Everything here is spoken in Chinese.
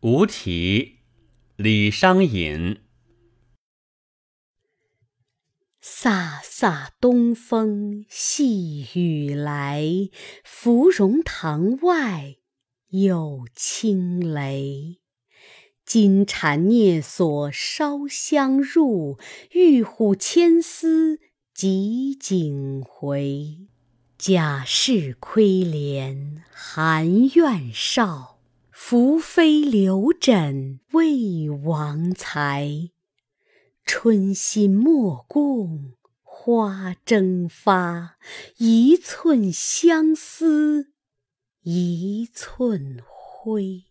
无题，李商隐。飒飒东风细雨来，芙蓉塘外有轻雷。金蝉蹑锁烧香入，玉虎牵丝汲井回。贾氏窥帘含怨少，拂妃留枕为王才。春心莫共花争发，一寸相思一寸灰。